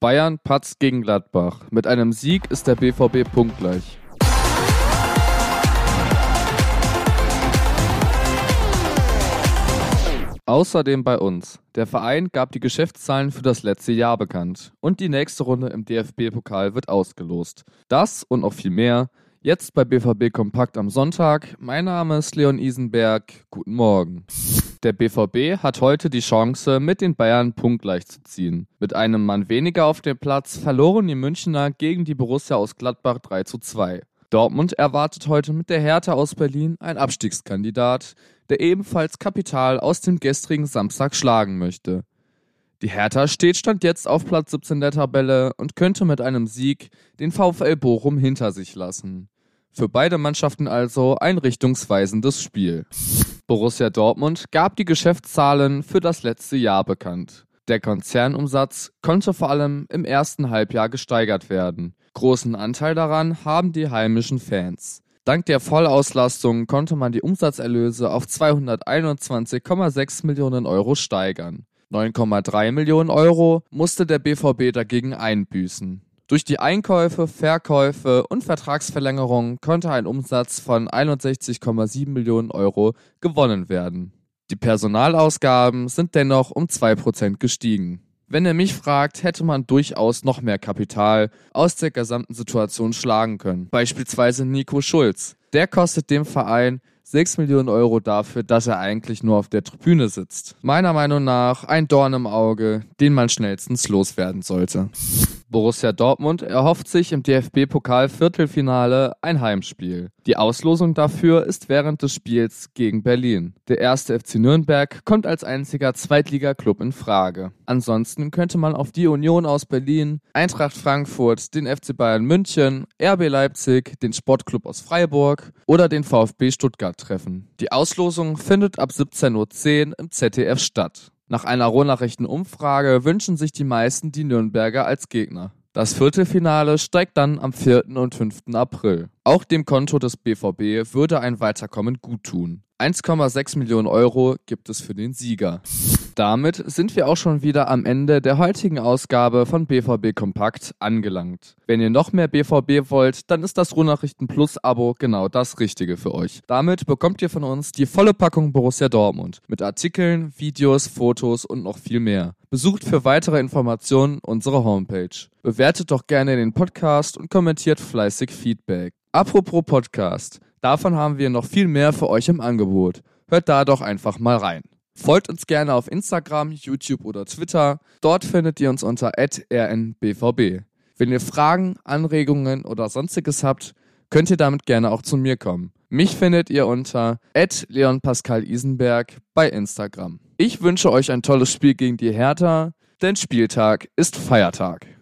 Bayern patzt gegen Gladbach. Mit einem Sieg ist der BVB punktgleich. Außerdem bei uns. Der Verein gab die Geschäftszahlen für das letzte Jahr bekannt und die nächste Runde im DFB-Pokal wird ausgelost. Das und noch viel mehr jetzt bei BVB Kompakt am Sonntag. Mein Name ist Leon Isenberg. Guten Morgen. Der BVB hat heute die Chance, mit den Bayern punktgleich zu ziehen. Mit einem Mann weniger auf dem Platz verloren die Münchner gegen die Borussia aus Gladbach 3 zu 2. Dortmund erwartet heute mit der Hertha aus Berlin ein Abstiegskandidat, der ebenfalls Kapital aus dem gestrigen Samstag schlagen möchte. Die Hertha steht stand jetzt auf Platz 17 der Tabelle und könnte mit einem Sieg den VfL Bochum hinter sich lassen. Für beide Mannschaften also ein richtungsweisendes Spiel. Borussia Dortmund gab die Geschäftszahlen für das letzte Jahr bekannt. Der Konzernumsatz konnte vor allem im ersten Halbjahr gesteigert werden. Großen Anteil daran haben die heimischen Fans. Dank der Vollauslastung konnte man die Umsatzerlöse auf 221,6 Millionen Euro steigern. 9,3 Millionen Euro musste der BVB dagegen einbüßen. Durch die Einkäufe, Verkäufe und Vertragsverlängerungen konnte ein Umsatz von 61,7 Millionen Euro gewonnen werden. Die Personalausgaben sind dennoch um 2% gestiegen. Wenn ihr mich fragt, hätte man durchaus noch mehr Kapital aus der gesamten Situation schlagen können. Beispielsweise Nico Schulz. Der kostet dem Verein 6 Millionen Euro dafür, dass er eigentlich nur auf der Tribüne sitzt. Meiner Meinung nach ein Dorn im Auge, den man schnellstens loswerden sollte. Borussia Dortmund erhofft sich im DFB-Pokal-Viertelfinale ein Heimspiel. Die Auslosung dafür ist während des Spiels gegen Berlin. Der erste FC Nürnberg kommt als einziger Zweitligaklub in Frage. Ansonsten könnte man auf die Union aus Berlin, Eintracht Frankfurt, den FC Bayern München, RB Leipzig, den Sportclub aus Freiburg oder den VfB Stuttgart treffen. Die Auslosung findet ab 17.10 Uhr im ZDF statt. Nach einer Rohnachrichtenumfrage wünschen sich die meisten die Nürnberger als Gegner. Das Viertelfinale steigt dann am 4. und 5. April. Auch dem Konto des BVB würde ein Weiterkommen guttun. 1,6 Millionen Euro gibt es für den Sieger. Damit sind wir auch schon wieder am Ende der heutigen Ausgabe von BVB Kompakt angelangt. Wenn ihr noch mehr BVB wollt, dann ist das Ruhrnachrichten Plus Abo genau das Richtige für euch. Damit bekommt ihr von uns die volle Packung Borussia Dortmund mit Artikeln, Videos, Fotos und noch viel mehr. Besucht für weitere Informationen unsere Homepage. Bewertet doch gerne den Podcast und kommentiert fleißig Feedback. Apropos Podcast. Davon haben wir noch viel mehr für euch im Angebot. Hört da doch einfach mal rein. Folgt uns gerne auf Instagram, YouTube oder Twitter. Dort findet ihr uns unter rnbvb. Wenn ihr Fragen, Anregungen oder sonstiges habt, könnt ihr damit gerne auch zu mir kommen. Mich findet ihr unter leonpascalisenberg bei Instagram. Ich wünsche euch ein tolles Spiel gegen die Hertha, denn Spieltag ist Feiertag.